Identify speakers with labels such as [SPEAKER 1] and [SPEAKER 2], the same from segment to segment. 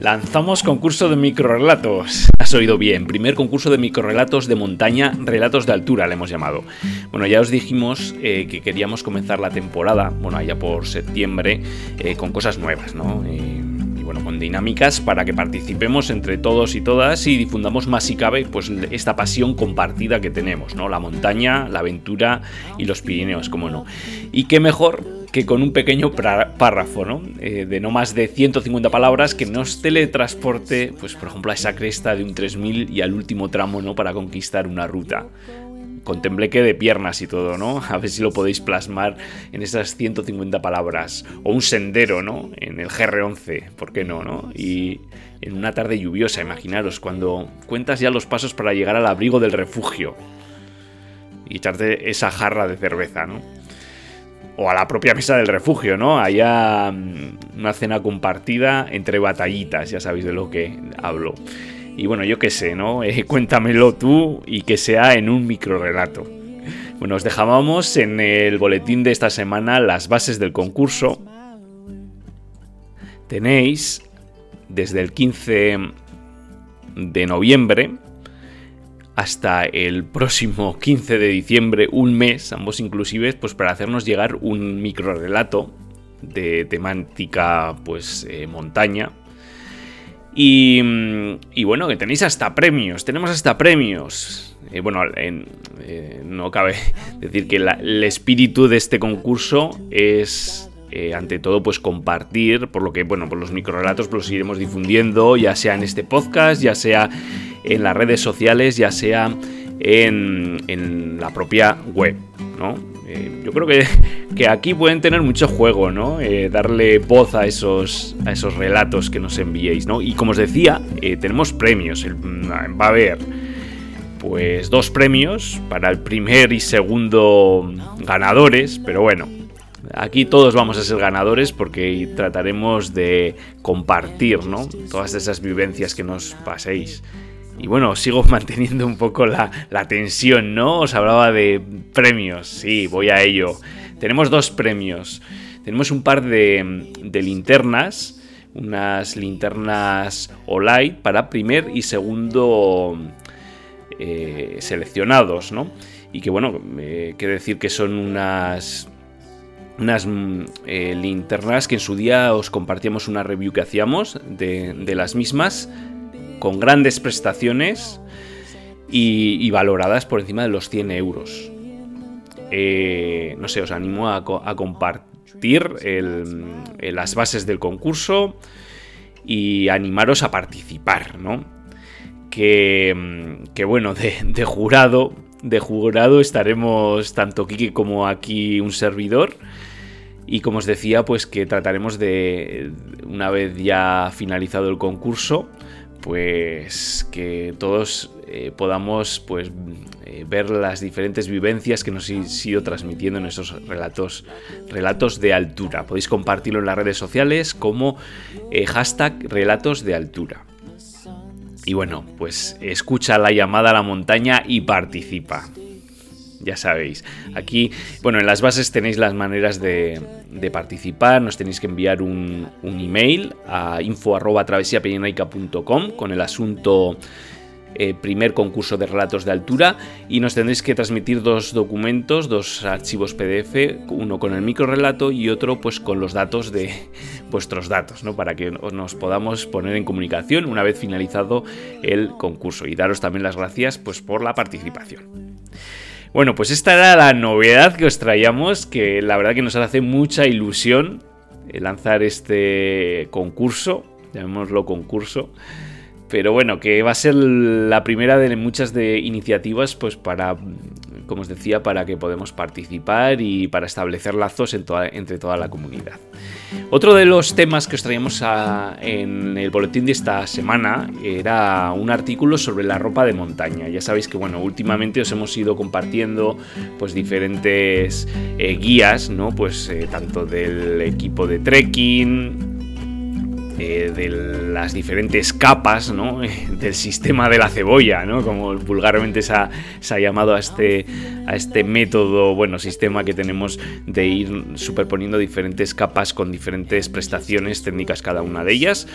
[SPEAKER 1] Lanzamos concurso de microrelatos. Has oído bien, primer concurso de microrelatos de montaña, relatos de altura le hemos llamado. Bueno, ya os dijimos eh, que queríamos comenzar la temporada, bueno, allá por septiembre, eh, con cosas nuevas, ¿no? Eh, y bueno, con dinámicas para que participemos entre todos y todas y difundamos más si cabe, pues esta pasión compartida que tenemos, ¿no? La montaña, la aventura y los Pirineos, como no. Y qué mejor que con un pequeño párrafo, ¿no? Eh, de no más de 150 palabras que nos teletransporte, pues por ejemplo, a esa cresta de un 3000 y al último tramo, ¿no? Para conquistar una ruta. Con tembleque de piernas y todo, ¿no? A ver si lo podéis plasmar en esas 150 palabras. O un sendero, ¿no? En el GR11, ¿por qué no, no? Y en una tarde lluviosa, imaginaros, cuando cuentas ya los pasos para llegar al abrigo del refugio. Y echarte esa jarra de cerveza, ¿no? O a la propia mesa del refugio, ¿no? Haya mm, una cena compartida entre batallitas, ya sabéis de lo que hablo. Y bueno, yo qué sé, ¿no? Eh, cuéntamelo tú y que sea en un microrelato. Bueno, os dejábamos en el boletín de esta semana las bases del concurso. Tenéis desde el 15 de noviembre hasta el próximo 15 de diciembre, un mes, ambos inclusives, pues para hacernos llegar un microrelato de temática, pues, eh, montaña. Y, bueno, que tenéis hasta premios, tenemos hasta premios. Eh, bueno, en- eh, no cabe decir que el espíritu de este concurso es, ante todo, pues compartir, por lo que, bueno, pues los microrelatos pues, los iremos difundiendo, ya sea en este podcast, ya sea en las redes sociales, ya sea en, en la propia web, ¿no? Eh, yo creo que, que aquí pueden tener mucho juego, ¿no? Eh, darle voz a esos, a esos relatos que nos enviéis, ¿no? Y como os decía, eh, tenemos premios. El- va a haber pues dos premios para el primer y segundo ganadores, pero bueno, aquí todos vamos a ser ganadores porque trataremos de compartir, ¿no? Todas esas vivencias que nos paséis. Y bueno, sigo manteniendo un poco la, tensión, ¿no? Os hablaba de premios, sí, voy a ello. Tenemos dos premios. Tenemos un par de, de linternas, unas linternas Olight para primer y segundo eh, seleccionados, ¿no? Y que bueno, eh, quiere decir que son unas unas mm, eh, linternas que en su día os compartíamos una review que hacíamos de las mismas con grandes prestaciones y, valoradas por encima de los 100 euros. Eh, no sé, os animo a, co- a compartir eh, las bases del concurso y animaros a participar, ¿no? Que, mm, bueno, de, de jurado, de jurado estaremos tanto Kiki como aquí un servidor. Y como os decía, pues que trataremos de, una vez ya finalizado el concurso, pues que todos eh, podamos pues eh, ver las diferentes vivencias que nos han ido transmitiendo en esos relatos, relatos de altura. Podéis compartirlo en las redes sociales como eh, hashtag relatos de altura. Y bueno, pues escucha la llamada a la montaña y participa. Ya sabéis. Aquí, bueno, en las bases tenéis las maneras de, participar. Nos tenéis que enviar un, email a info.travesiapeñonaica.com con el asunto eh, primer concurso de relatos de altura y nos tendréis que transmitir dos documentos, dos archivos PDF, uno con el micro relato y otro pues con los datos de vuestros datos, ¿no? Para que nos podamos poner en comunicación una vez finalizado el concurso y daros también las gracias pues por la participación. Bueno, pues esta era la novedad que os traíamos, que la verdad que nos hace mucha ilusión eh, lanzar este concurso, llamémoslo concurso. Pero bueno, que va a ser la primera de muchas de iniciativas, pues para, como os decía, para que podamos participar y para establecer lazos entre toda la comunidad. Otro de los temas que os traíamos en el boletín de esta semana era un artículo sobre la ropa de montaña. Ya sabéis que bueno, últimamente os hemos ido compartiendo pues diferentes eh, guías, ¿no? Pues eh, tanto del equipo de trekking, eh, de las diferentes capas del sistema de la cebolla, ¿no? como vulgarmente se ha, llamado a este, a este método, bueno, sistema que tenemos de ir superponiendo diferentes capas con diferentes prestaciones técnicas cada una de ellas.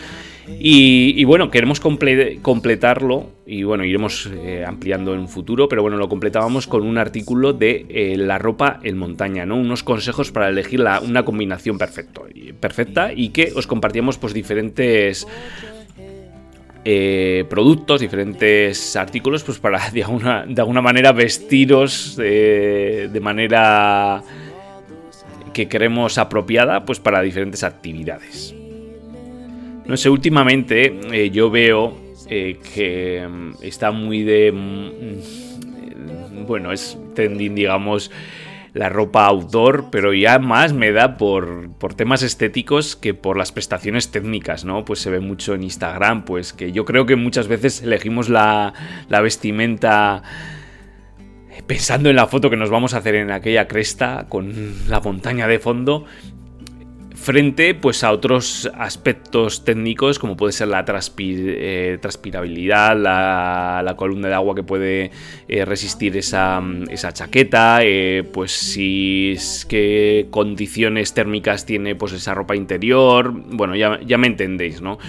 [SPEAKER 1] Y, bueno, queremos completarlo y bueno, iremos eh, ampliando en un futuro, pero bueno, lo completábamos con un artículo de eh, la ropa en montaña, ¿no? Unos consejos para elegir una combinación perfecto, perfecta y que os compartíamos pues diferentes... Eh, productos, diferentes artículos, pues para de alguna, de alguna manera vestiros de manera que queremos apropiada, pues para diferentes actividades. No sé, últimamente eh, yo veo eh, que mm, está muy de... Mm, bueno, es trending, digamos, la ropa outdoor, pero ya más me da por, por, temas estéticos que por las prestaciones técnicas, ¿no? Pues se ve mucho en Instagram, pues que yo creo que muchas veces elegimos la, la vestimenta pensando en la foto que nos vamos a hacer en aquella cresta con la montaña de fondo frente pues a otros aspectos técnicos como puede ser la eh, transpirabilidad, la, columna de agua que puede eh, resistir esa, chaqueta, eh, pues si qué condiciones térmicas tiene pues esa ropa interior, bueno, ya, ya me entendéis, ¿no?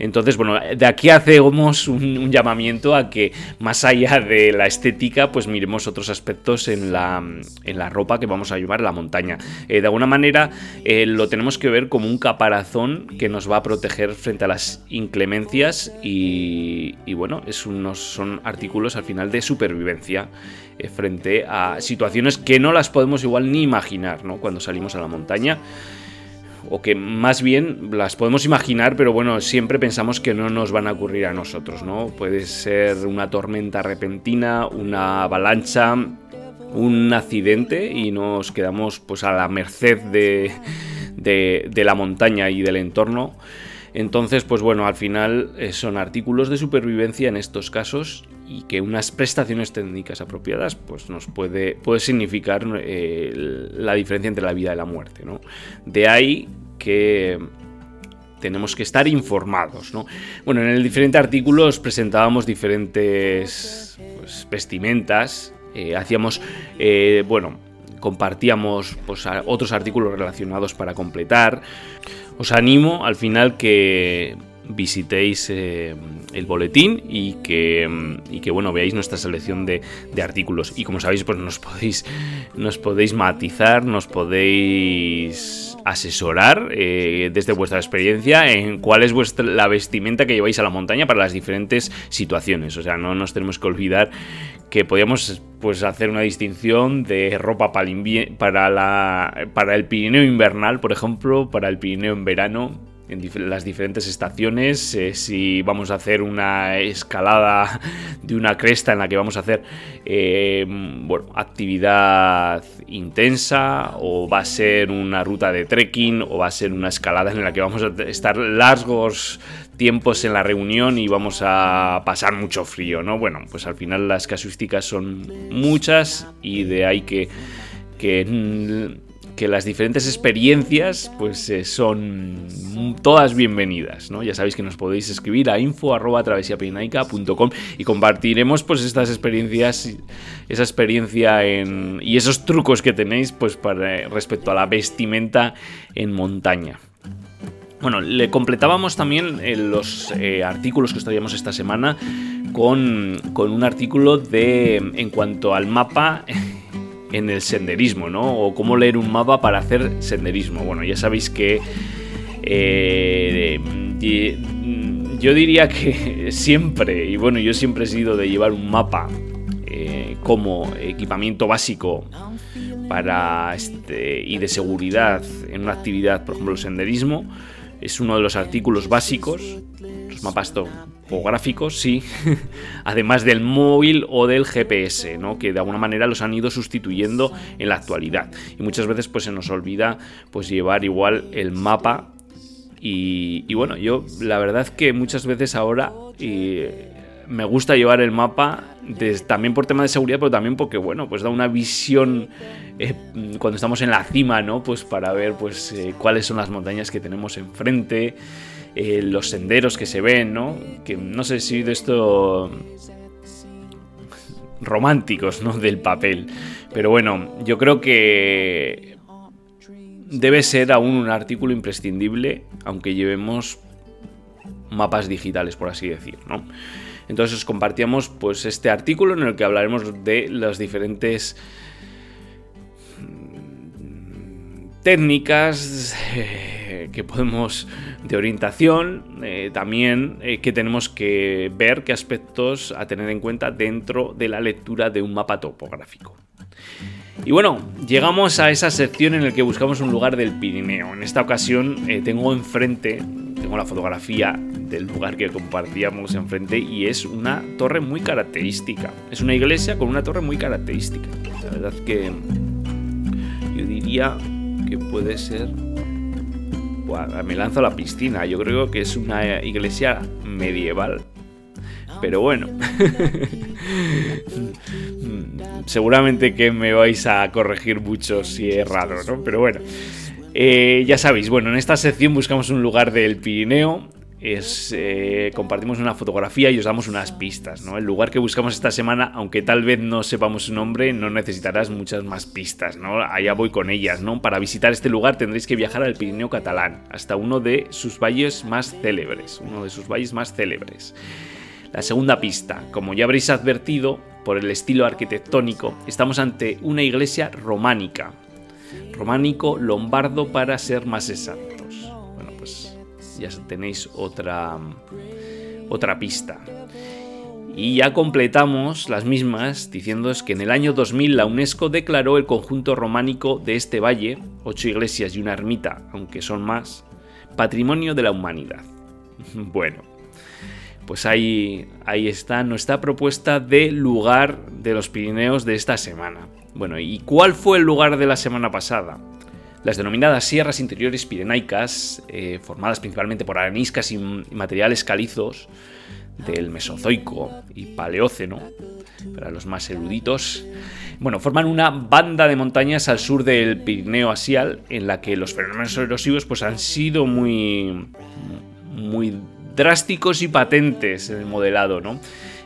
[SPEAKER 1] Entonces, bueno, de aquí hacemos un, llamamiento a que más allá de la estética, pues miremos otros aspectos en la, en la ropa que vamos a llevar a la montaña. Eh, de alguna manera eh, lo tenemos que ver como un caparazón que nos va a proteger frente a las inclemencias y, bueno, es son artículos al final de supervivencia eh, frente a situaciones que no las podemos igual ni imaginar, ¿no? Cuando salimos a la montaña o que más bien las podemos imaginar, pero bueno, siempre pensamos que no nos van a ocurrir a nosotros, ¿no? Puede ser una tormenta repentina, una avalancha, un accidente y nos quedamos pues a la merced de, de, la montaña y del entorno. Entonces, pues bueno, al final eh, son artículos de supervivencia en estos casos y que unas prestaciones técnicas apropiadas pues nos puede, puede significar eh, la diferencia entre la vida y la muerte. ¿no? De ahí que tenemos que estar informados. ¿no? Bueno, en el diferente artículo os presentábamos diferentes pues, vestimentas, eh, hacíamos, bueno, compartíamos pues, otros artículos relacionados para completar. Os animo al final que visitéis eh, el boletín y que, y que, bueno veáis nuestra selección de, artículos. Y como sabéis pues nos podéis nos podéis matizar nos podéis asesorar eh, desde vuestra experiencia en cuál es vuestra la vestimenta que lleváis a la montaña para las diferentes situaciones. O sea no nos tenemos que olvidar que podíamos pues hacer una distinción de ropa para, para, la, para el Pirineo invernal, por ejemplo, para el Pirineo en verano, en las diferentes estaciones, eh, si vamos a hacer una escalada de una cresta en la que vamos a hacer eh, bueno, actividad intensa, o va a ser una ruta de trekking, o va a ser una escalada en la que vamos a estar largos tiempos en la reunión y vamos a pasar mucho frío, ¿no? Bueno, pues al final las casuísticas son muchas y de ahí que, que, que las diferentes experiencias pues eh, son todas bienvenidas, ¿no? Ya sabéis que nos podéis escribir a info y compartiremos pues estas experiencias, esa experiencia en, y esos trucos que tenéis pues para, respecto a la vestimenta en montaña. Bueno, le completábamos también eh, los eh, artículos que os esta semana con, con, un artículo de en cuanto al mapa en el senderismo, ¿no? O cómo leer un mapa para hacer senderismo. Bueno, ya sabéis que eh, yo diría que siempre, y bueno, yo siempre he sido de llevar un mapa como equipamiento básico para este, y de seguridad en una actividad, por ejemplo, el senderismo es uno de los artículos básicos, mapas topográficos, sí, además del móvil o del GPS, ¿no? que de alguna manera los han ido sustituyendo en la actualidad. Y muchas veces pues se nos olvida pues llevar igual el mapa y, bueno, yo la verdad que muchas veces ahora me gusta llevar el mapa también por tema de seguridad, pero también porque, bueno, pues da una visión eh, cuando estamos en la cima, ¿no? Pues para ver, pues, eh, cuáles son las montañas que tenemos enfrente, eh, los senderos que se ven, ¿no? Que no sé si de esto románticos, ¿no? Del papel. Pero bueno, yo creo que debe ser aún un artículo imprescindible, aunque llevemos mapas digitales, por así decir, ¿no? Entonces os compartíamos pues este artículo en el que hablaremos de las diferentes técnicas eh, que podemos de orientación, eh, también eh, que tenemos que ver qué aspectos a tener en cuenta dentro de la lectura de un mapa topográfico. Y bueno, llegamos a esa sección en la que buscamos un lugar del Pirineo. En esta ocasión tengo enfrente, tengo la fotografía del lugar que compartíamos enfrente y es una torre muy característica. Es una iglesia con una torre muy característica. La verdad que yo diría que puede ser... me lanzo a la piscina. Yo creo que es una iglesia medieval. Pero bueno. Seguramente que me vais a corregir mucho si es raro, ¿no? Pero bueno. Eh, ya sabéis, bueno, en esta sección buscamos un lugar del Pirineo es eh, compartimos una fotografía y os damos unas pistas. ¿no? El lugar que buscamos esta semana, aunque tal vez no sepamos su nombre, no necesitarás muchas más pistas. ¿no? Allá voy con ellas. ¿no? Para visitar este lugar tendréis que viajar al Pirineo catalán, hasta uno de sus valles más célebres. Uno de sus valles más célebres. La segunda pista, como ya habréis advertido por el estilo arquitectónico, estamos ante una iglesia románica. Románico lombardo para ser más exacto ya tenéis otra, otra pista. Y ya completamos las mismas diciéndoos que en el año 2000 la UNESCO declaró el conjunto románico de este valle, ocho iglesias y una ermita, aunque son más, patrimonio de la humanidad. Bueno, pues ahí, ahí está nuestra propuesta de lugar de los Pirineos de esta semana. Bueno, ¿y cuál fue el lugar de la semana pasada? Las denominadas sierras interiores pirenaicas, eh, formadas principalmente por areniscas y materiales calizos del Mesozoico y Paleóceno, para los más eruditos, bueno, forman una banda de montañas al sur del Pirineo Asial, en la que los fenómenos erosivos pues, han sido muy, muy drásticos y patentes en el modelado, ¿no?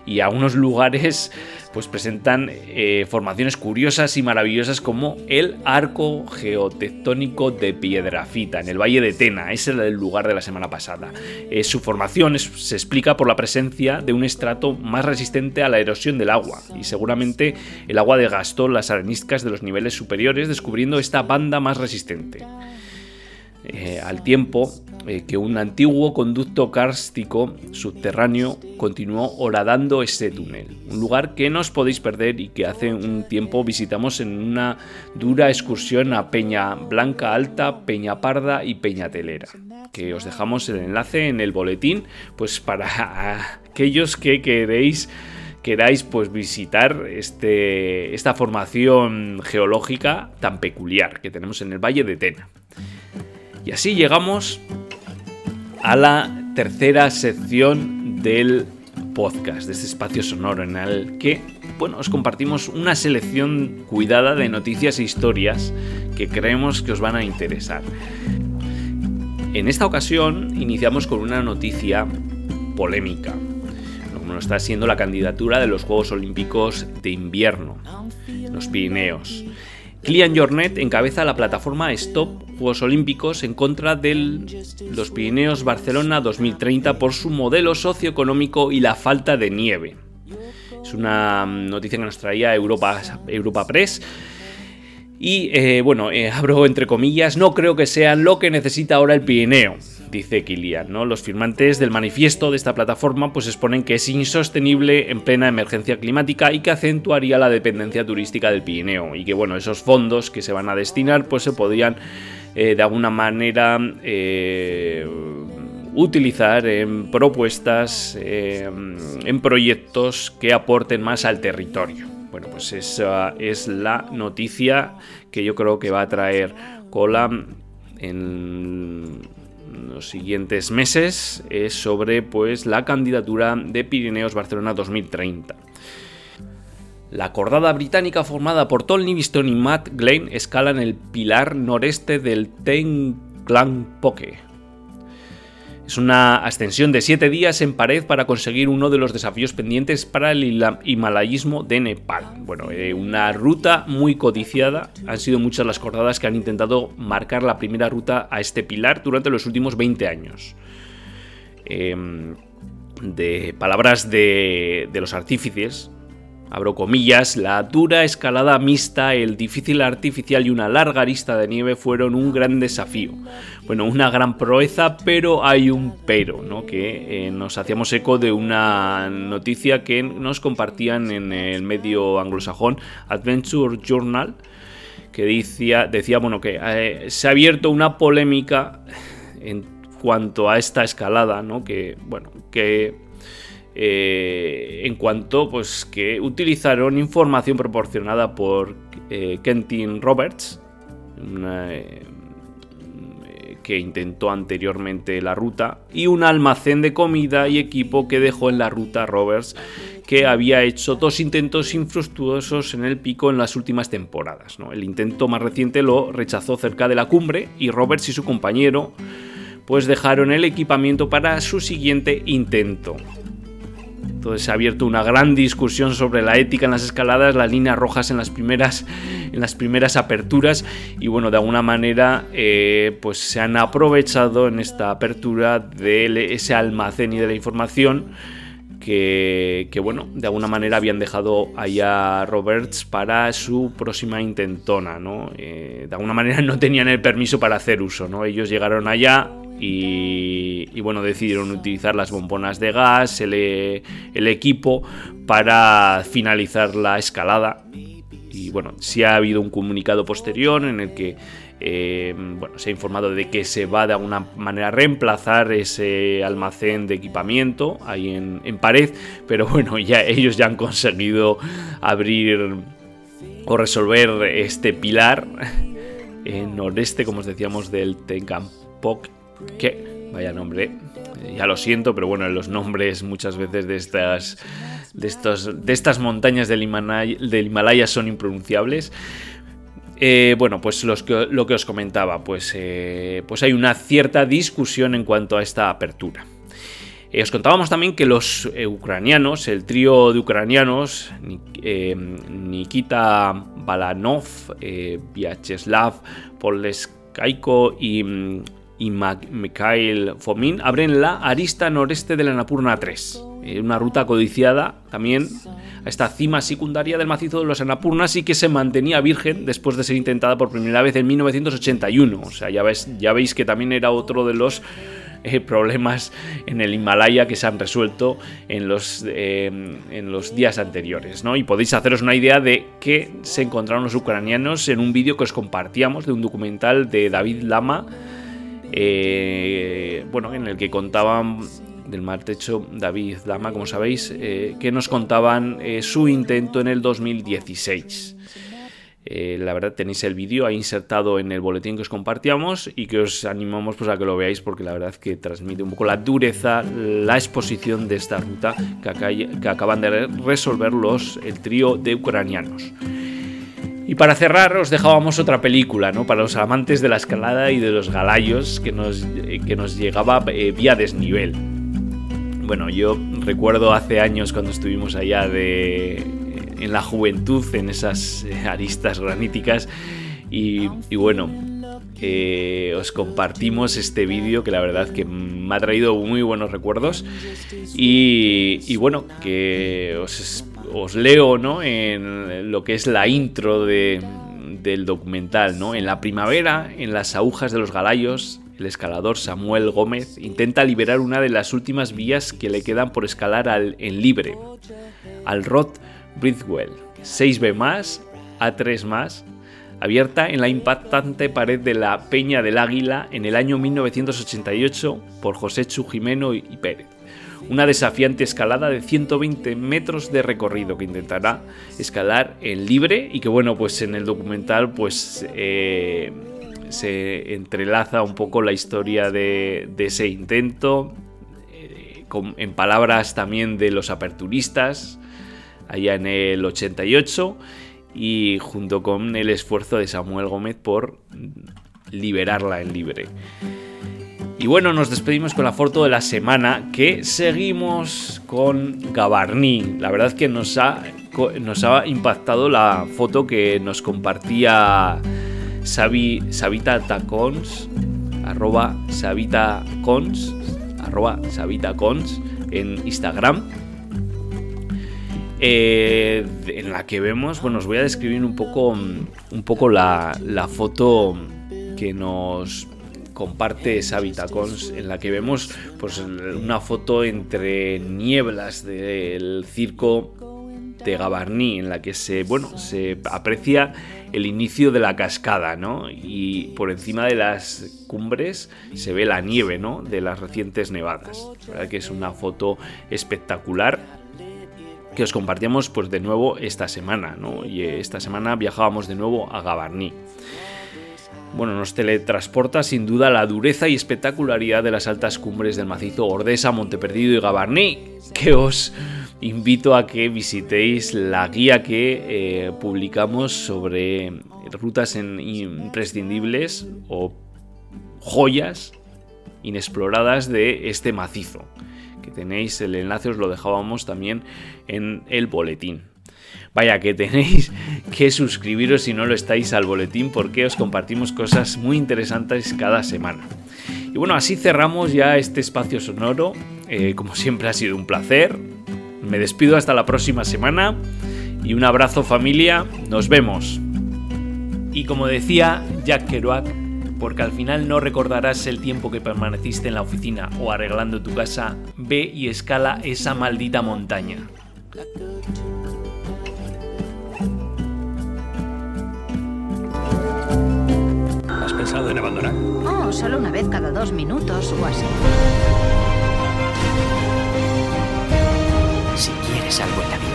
[SPEAKER 1] Y algunos lugares pues presentan eh, formaciones curiosas y maravillosas como el arco geotectónico de Piedrafita en el Valle de Tena. Ese era el lugar de la semana pasada. Eh, su formación se explica por la presencia de un estrato más resistente a la erosión del agua y seguramente el agua desgastó las areniscas de los niveles superiores descubriendo esta banda más resistente. Eh, al tiempo eh, que un antiguo conducto kárstico subterráneo continuó horadando este túnel, un lugar que no os podéis perder y que hace un tiempo visitamos en una dura excursión a Peña Blanca Alta, Peña Parda y Peña Telera, que os dejamos el enlace en el boletín, pues para aquellos que queréis queráis pues visitar este, esta formación geológica tan peculiar que tenemos en el Valle de Tena. Y así llegamos a la tercera sección del podcast, de este espacio sonoro en el que, bueno, os compartimos una selección cuidada de noticias e historias que creemos que os van a interesar. En esta ocasión iniciamos con una noticia polémica, como está siendo la candidatura de los Juegos Olímpicos de Invierno, los Pirineos. Kilian Jornet encabeza la plataforma Stop Juegos Olímpicos en contra de los Pirineos Barcelona 2030 por su modelo socioeconómico y la falta de nieve. Es una noticia que nos traía Europa, Europa Press. Y eh, bueno, eh, abro entre comillas, no creo que sean lo que necesita ahora el Pirineo dice Kilian. ¿no? Los firmantes del manifiesto de esta plataforma pues exponen que es insostenible en plena emergencia climática y que acentuaría la dependencia turística del Pirineo y que bueno, esos fondos que se van a destinar pues se podrían eh, de alguna manera eh, utilizar en propuestas, eh, en proyectos que aporten más al territorio. Bueno, pues esa es la noticia que yo creo que va a traer cola en los siguientes meses es sobre pues, la candidatura de Pirineos Barcelona 2030. La cordada británica formada por Tony Livingston y Matt Glenn escala en el pilar noreste del Poke. Es una ascensión de 7 días en pared para conseguir uno de los desafíos pendientes para el himalayismo de Nepal. Bueno, eh, una ruta muy codiciada. Han sido muchas las cordadas que han intentado marcar la primera ruta a este pilar durante los últimos 20 años. Em, de palabras de, de los artífices, abro comillas, la dura escalada mixta, el difícil artificial y una larga arista de nieve fueron un gran desafío. Bueno, una gran proeza, pero hay un pero, ¿no? Que eh, nos hacíamos eco de una noticia que nos compartían en el medio anglosajón Adventure Journal, que decía, decía bueno, que eh, se ha abierto una polémica en cuanto a esta escalada, ¿no? Que, bueno, que eh, en cuanto pues que utilizaron información proporcionada por eh, Kentin Roberts, eh, que intentó anteriormente la ruta, y un almacén de comida y equipo que dejó en la ruta Roberts, que había hecho dos intentos infructuosos en el pico en las últimas temporadas. El intento más reciente lo rechazó cerca de la cumbre y Roberts y su compañero pues dejaron el equipamiento para su siguiente intento. Entonces se ha abierto una gran discusión sobre la ética en las escaladas, las líneas rojas en las primeras, en las primeras aperturas y bueno, de alguna manera eh, pues se han aprovechado en esta apertura de ese almacén y de la información que, bueno, de alguna manera habían dejado allá Roberts para su próxima intentona, ¿no? Eh, de alguna manera no tenían el permiso para hacer uso, ¿no? Ellos llegaron allá, y, bueno, decidieron utilizar las bombonas de gas, el, equipo para finalizar la escalada. Y bueno, sí ha habido un comunicado posterior en el que eh, bueno, se ha informado de que se va de alguna manera a reemplazar ese almacén de equipamiento ahí en, pared, pero bueno, ya ellos ya han conseguido abrir o resolver este pilar en noreste, como os decíamos, del Tenkampok que, vaya nombre, ya lo siento, pero bueno, los nombres muchas veces de estas, de estos, de estas montañas del Himalaya, son impronunciables. Eh, bueno, pues lo que os comentaba, pues, eh, pues hay una cierta discusión en cuanto a esta apertura. Eh, os contábamos también que los ucranianos, el trío de ucranianos, Nikita Balanov, Vyacheslav Poleskaiko y mm, y Mikhail Fomin abren la arista noreste de la Anapurna 3. Eh, una ruta codiciada también a esta cima secundaria del macizo de los Anapurnas y que se mantenía virgen después de ser intentada por primera vez en 1981. O sea, ya, ves, ya veis que también era otro de los eh, problemas en el Himalaya que se han resuelto en los, eh, en los días anteriores. ¿no? Y podéis haceros una idea de qué se encontraron los ucranianos en un vídeo que os compartíamos de un documental de David Lama eh, bueno, en el que contaban del mar techo David Dama, como sabéis, eh, que nos contaban eh, su intento en el 2016. la verdad tenéis el vídeo ahí insertado en el boletín que os compartíamos y que os animamos pues, a que lo veáis porque la verdad que transmite un poco la dureza, la exposición de esta ruta que, que acaban de resolver los, el trío de ucranianos. Y para cerrar os dejábamos otra película, ¿no? Para los amantes de la escalada y de los galayos que nos, que nos llegaba eh, vía desnivel. Bueno, yo recuerdo hace años cuando estuvimos allá de, en la juventud, en esas eh, aristas graníticas, y, bueno, eh, os compartimos este vídeo que la verdad que me ha traído muy buenos recuerdos y, bueno, que os, leo ¿no? en lo que es la intro del documental. ¿no? En la primavera, en las agujas de los galayos, el escalador Samuel Gómez intenta liberar una de las últimas vías que le quedan por escalar al, en libre, al Rod Bridwell. 6B más, A3 más, abierta en la impactante pared de la Peña del Águila en el año 1988 por José Chu Jimeno y Pérez. Una desafiante escalada de 120 metros de recorrido que intentará escalar en libre y que bueno, pues en el documental pues eh, se entrelaza un poco la historia de, ese intento, eh, en palabras también de los aperturistas, allá en el 88 y junto con el esfuerzo de Samuel Gómez por liberarla en libre. Y bueno, nos despedimos con la foto de la semana que seguimos con Gabarní. La verdad es que nos ha, nos ha impactado la foto que nos compartía Sabita Tacons, arroba Sabita arroba Sabita en Instagram eh, en la que vemos, bueno, os voy a describir un poco, un poco la, foto que nos comparte Sabitacons, en la que vemos pues, una foto entre nieblas del circo de Gabarní, en la que se, bueno, se aprecia el inicio de la cascada, ¿no? Y por encima de las cumbres se ve la nieve, ¿no? De las recientes nevadas. Verdad que es una foto espectacular que os compartíamos pues de nuevo esta semana, ¿no? Y esta semana viajábamos de nuevo a Gabarní. Bueno, nos teletransporta sin duda la dureza y espectacularidad de las altas cumbres del macizo Ordesa, Monteperdido y Gabarní, que os invito a que visitéis la guía que eh, publicamos sobre rutas imprescindibles o joyas inexploradas de este macizo que tenéis el enlace, os lo dejábamos también en el boletín. Vaya que tenéis que suscribiros si no lo estáis al boletín porque os compartimos cosas muy interesantes cada semana. Y bueno, así cerramos ya este espacio sonoro. Eh, como siempre ha sido un placer. Me despido hasta la próxima semana y un abrazo familia. Nos vemos. Y como decía Jack Kerouac, porque al final no recordarás el tiempo que permaneciste en la oficina o arreglando tu casa, ve y escala esa maldita montaña.
[SPEAKER 2] Pensado en abandonar?
[SPEAKER 3] Oh, solo una vez cada dos minutos o así.
[SPEAKER 4] Si quieres algo en la vida,